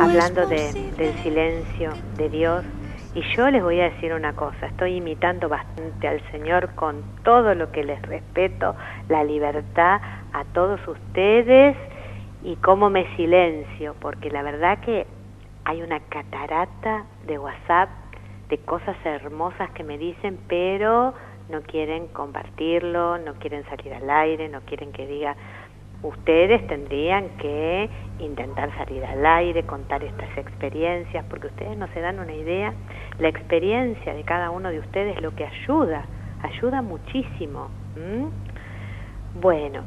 hablando de, del silencio de Dios. Y yo les voy a decir una cosa, estoy imitando bastante al Señor con todo lo que les respeto, la libertad a todos ustedes y cómo me silencio, porque la verdad que hay una catarata de WhatsApp de cosas hermosas que me dicen, pero no quieren compartirlo, no quieren salir al aire, no quieren que diga, ustedes tendrían que intentar salir al aire, contar estas experiencias, porque ustedes no se dan una idea, la experiencia de cada uno de ustedes lo que ayuda, ayuda muchísimo. Bueno,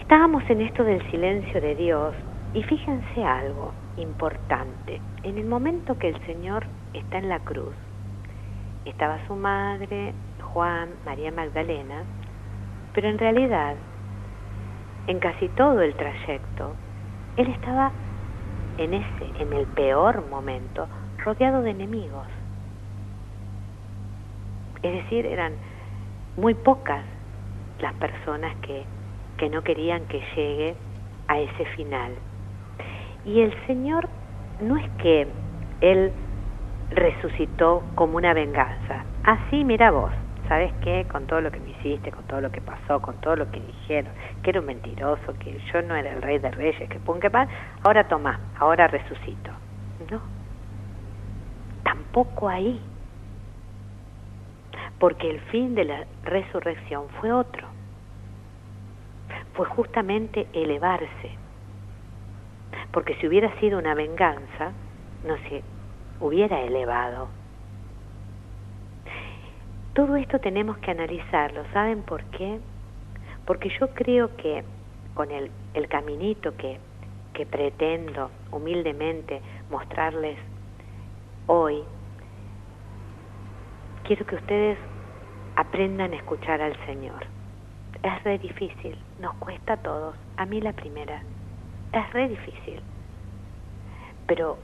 estábamos en esto del silencio de Dios y fíjense algo importante, en el momento que el Señor está en la cruz, estaba su madre, Juan, María Magdalena, pero en realidad, en casi todo el trayecto, él estaba en ese, en el peor momento, rodeado de enemigos. Es decir, eran muy pocas las personas que, que no querían que llegue a ese final. Y el Señor no es que Él resucitó como una venganza. Así, mira vos, ¿sabes qué? Con todo lo que me hiciste, con todo lo que pasó, con todo lo que dijeron, que era un mentiroso, que yo no era el rey de reyes, que pum, que pan, ahora toma, ahora resucito. No, tampoco ahí. Porque el fin de la resurrección fue otro. Fue justamente elevarse. Porque si hubiera sido una venganza, no se hubiera elevado. Todo esto tenemos que analizarlo. ¿Saben por qué? Porque yo creo que con el, caminito que, que pretendo humildemente mostrarles hoy, quiero que ustedes aprendan a escuchar al Señor. Es re difícil, nos cuesta a todos, a mí la primera, es re difícil. Pero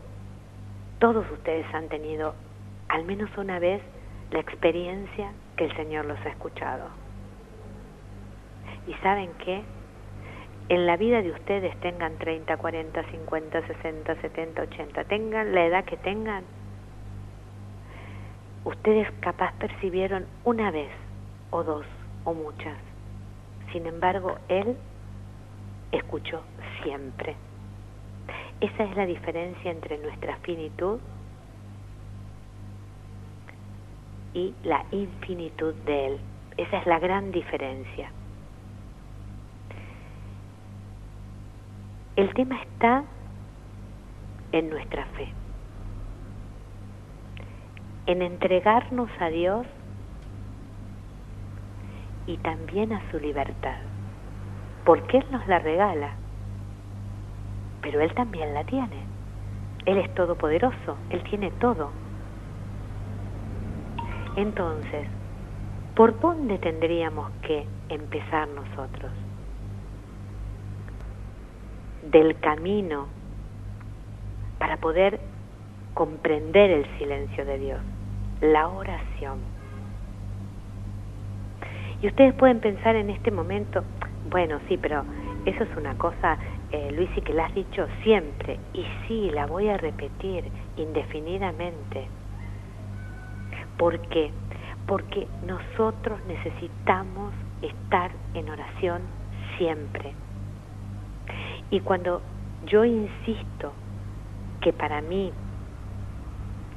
todos ustedes han tenido al menos una vez la experiencia que el Señor los ha escuchado. ¿Y saben qué? En la vida de ustedes tengan 30, 40, 50, 60, 70, 80, tengan la edad que tengan, ustedes capaz percibieron una vez o dos o muchas. Sin embargo, Él escuchó siempre. Esa es la diferencia entre nuestra finitud y la infinitud de Él. Esa es la gran diferencia. El tema está en nuestra fe, en entregarnos a Dios y también a su libertad, porque Él nos la regala, pero Él también la tiene. Él es todopoderoso, Él tiene todo. Entonces, ¿por dónde tendríamos que empezar nosotros? Del camino para poder comprender el silencio de Dios, la oración. Y ustedes pueden pensar en este momento, bueno, sí, pero eso es una cosa, eh, Luis, y que la has dicho siempre, y sí, la voy a repetir indefinidamente. ¿Por qué? Porque nosotros necesitamos estar en oración siempre. Y cuando yo insisto que para mí,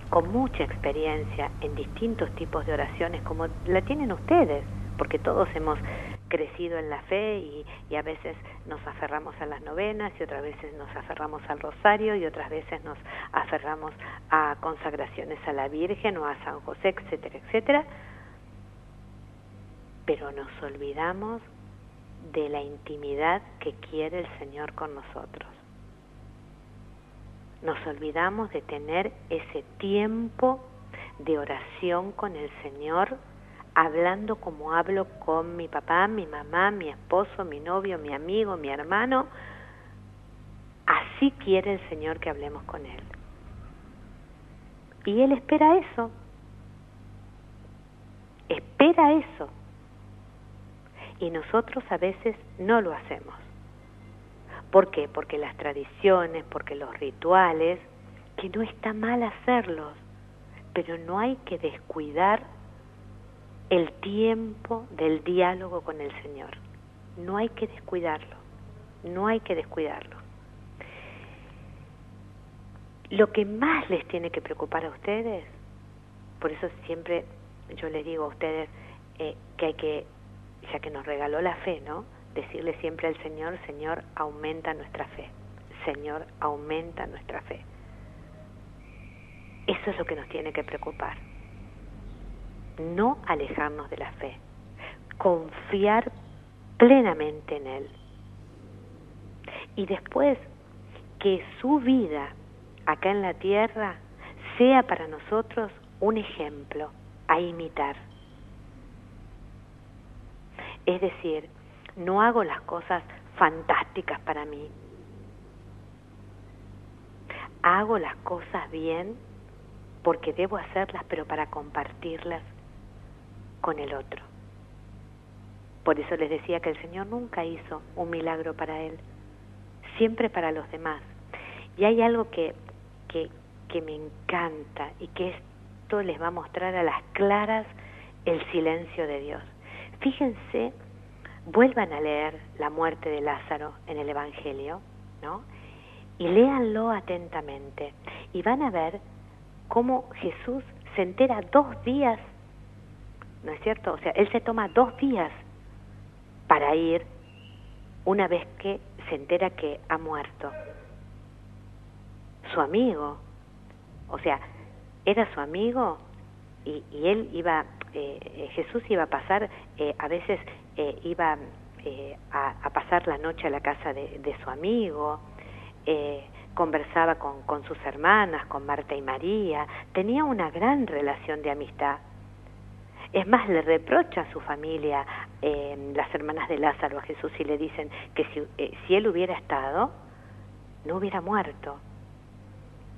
con mucha experiencia en distintos tipos de oraciones, como la tienen ustedes, porque todos hemos crecido en la fe y, a veces nos aferramos a las novenas y otras veces nos aferramos al rosario y otras veces nos aferramos a consagraciones a la Virgen o a San José, etcétera, etcétera. Pero nos olvidamos de la intimidad que quiere el Señor con nosotros. Nos olvidamos de tener ese tiempo de oración con el Señor hablando como hablo con mi papá, mi mamá, mi esposo, mi novio, mi amigo, mi hermano. Así quiere el Señor que hablemos con Él. Y Él espera eso. Espera eso. Y nosotros a veces no lo hacemos. ¿Por qué? Porque las tradiciones, porque los rituales, que no está mal hacerlos, pero no hay que descuidar el tiempo del diálogo con el Señor. No hay que descuidarlo, no hay que descuidarlo. Lo que más les tiene que preocupar a ustedes, por eso siempre yo les digo a ustedes eh, que hay que, ya que nos regaló la fe, ¿no? Decirle siempre al Señor, Señor, aumenta nuestra fe. Señor, aumenta nuestra fe. Eso es lo que nos tiene que preocupar. No alejarnos de la fe. Confiar plenamente en Él. Y después que su vida acá en la tierra sea para nosotros un ejemplo a imitar. Es decir, no hago las cosas fantásticas para mí. Hago las cosas bien porque debo hacerlas, pero para compartirlas con el otro. Por eso les decía que el Señor nunca hizo un milagro para Él, siempre para los demás. Y hay algo que que, que me encanta y que esto les va a mostrar a las claras el silencio de Dios. Fíjense, vuelvan a leer la muerte de Lázaro en el Evangelio, ¿no? Y léanlo atentamente y van a ver cómo Jesús se entera dos días, ¿no es cierto? O sea, Él se toma dos días para ir una vez que se entera que ha muerto su amigo. O sea, era su amigo y, y él iba, eh, Jesús iba a pasar, eh, a veces eh, iba a, a, pasar la noche a la casa de, de su amigo, conversaba con, con sus hermanas, con Marta y María, tenía una gran relación de amistad. Es más, le reprocha a su familia, las hermanas de Lázaro, a Jesús y le dicen que si, si él hubiera estado, no hubiera muerto.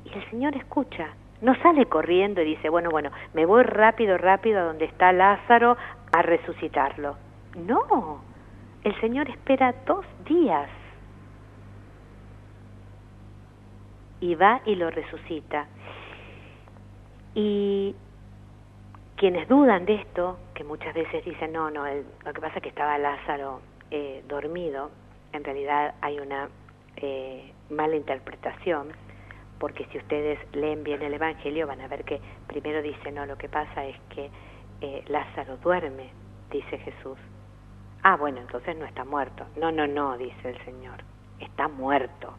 Y el Señor escucha, no sale corriendo y dice, bueno, bueno, me voy rápido, rápido a donde está Lázaro a resucitarlo. No, el Señor espera dos días y va y lo resucita. Y quienes dudan de esto, que muchas veces dicen, no, no, lo que pasa es que estaba Lázaro eh, dormido, en realidad hay una eh, mala interpretación porque si ustedes leen bien el Evangelio van a ver que primero dice, no, lo que pasa es que eh, Lázaro duerme, dice Jesús. Ah, bueno, entonces no está muerto. No, no, no, dice el Señor, está muerto.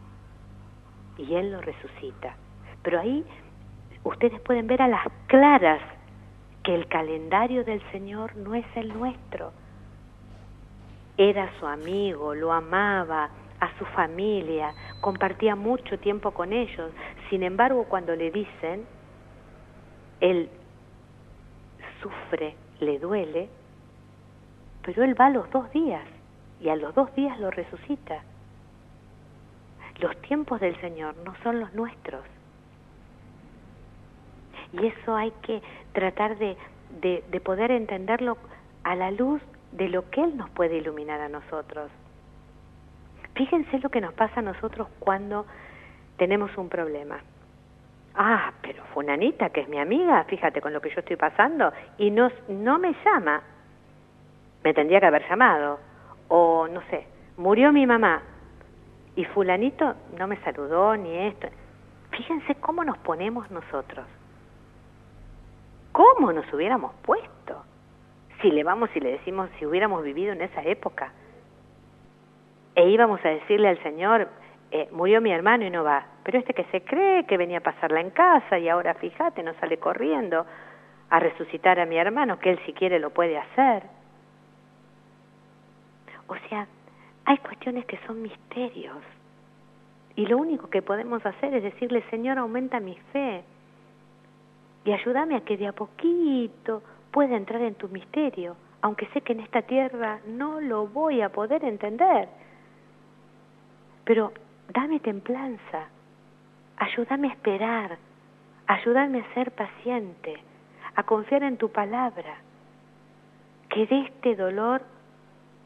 Y Él lo resucita. Pero ahí ustedes pueden ver a las claras que el calendario del Señor no es el nuestro. Era su amigo, lo amaba, a su familia, compartía mucho tiempo con ellos. Sin embargo, cuando le dicen, él sufre, le duele, pero él va a los dos días y a los dos días lo resucita. Los tiempos del Señor no son los nuestros. Y eso hay que tratar de, de, de poder entenderlo a la luz de lo que Él nos puede iluminar a nosotros. Fíjense lo que nos pasa a nosotros cuando tenemos un problema. Ah, pero Funanita, que es mi amiga, fíjate con lo que yo estoy pasando, y no, no me llama. Me tendría que haber llamado. O, no sé, murió mi mamá y fulanito no me saludó ni esto. Fíjense cómo nos ponemos nosotros. ¿Cómo nos hubiéramos puesto? Si le vamos y le decimos si hubiéramos vivido en esa época e íbamos a decirle al Señor, eh, murió mi hermano y no va, pero este que se cree que venía a pasarla en casa y ahora fíjate, no sale corriendo a resucitar a mi hermano, que él si quiere lo puede hacer. O sea, hay cuestiones que son misterios. Y lo único que podemos hacer es decirle, Señor, aumenta mi fe y ayúdame a que de a poquito pueda entrar en tu misterio, aunque sé que en esta tierra no lo voy a poder entender pero dame templanza, ayúdame a esperar, ayúdame a ser paciente, a confiar en tu palabra, que de este dolor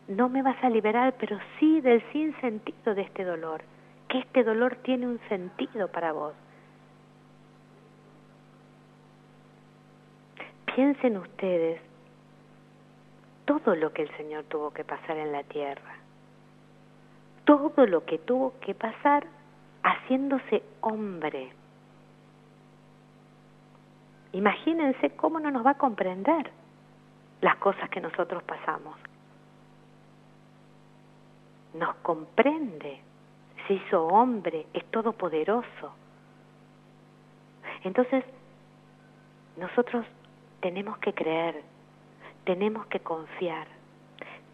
no me vas a liberar, pero sí del sinsentido de este dolor, que este dolor tiene un sentido para vos. Piensen ustedes todo lo que el Señor tuvo que pasar en la tierra, todo lo que tuvo que pasar haciéndose hombre. Imagínense cómo no nos va a comprender las cosas que nosotros pasamos. Nos comprende, se hizo hombre, es todopoderoso. Entonces, nosotros tenemos que creer, tenemos que confiar,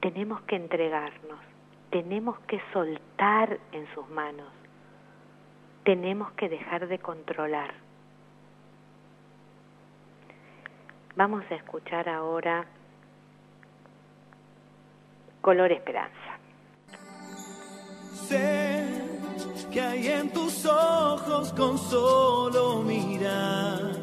tenemos que entregarnos, tenemos que soltar en sus manos, tenemos que dejar de controlar. Vamos a escuchar ahora Color Esperanza. Sé que hay en tus ojos con solo mirar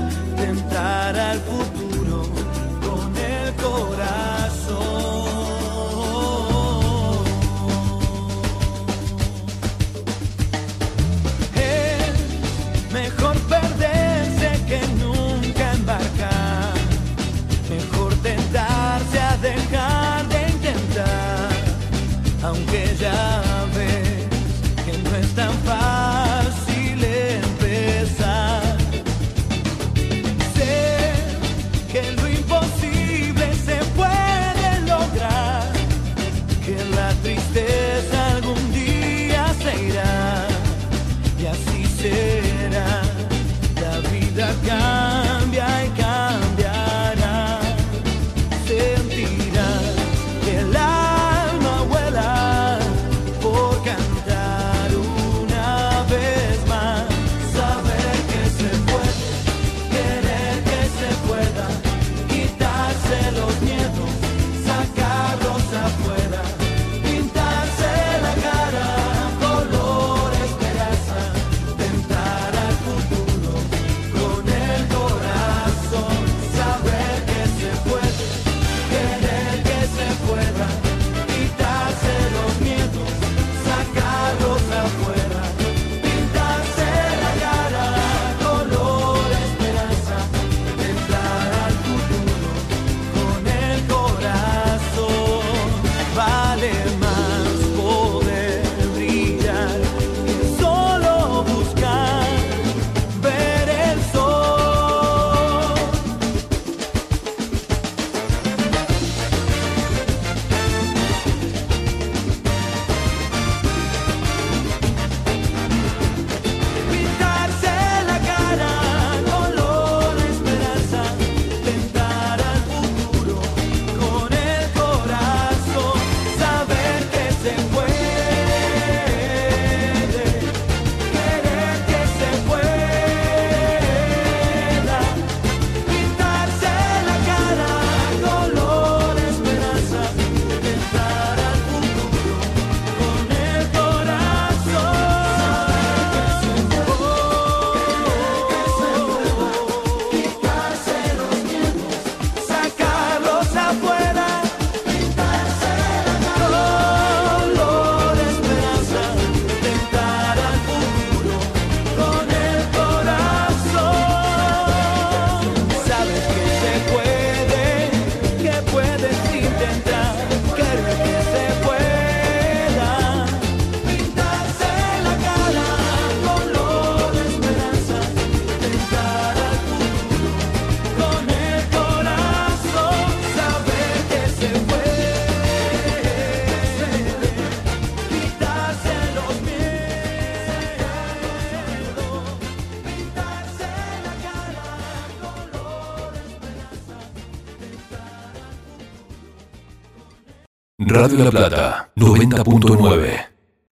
Radio La Plata, 90.9.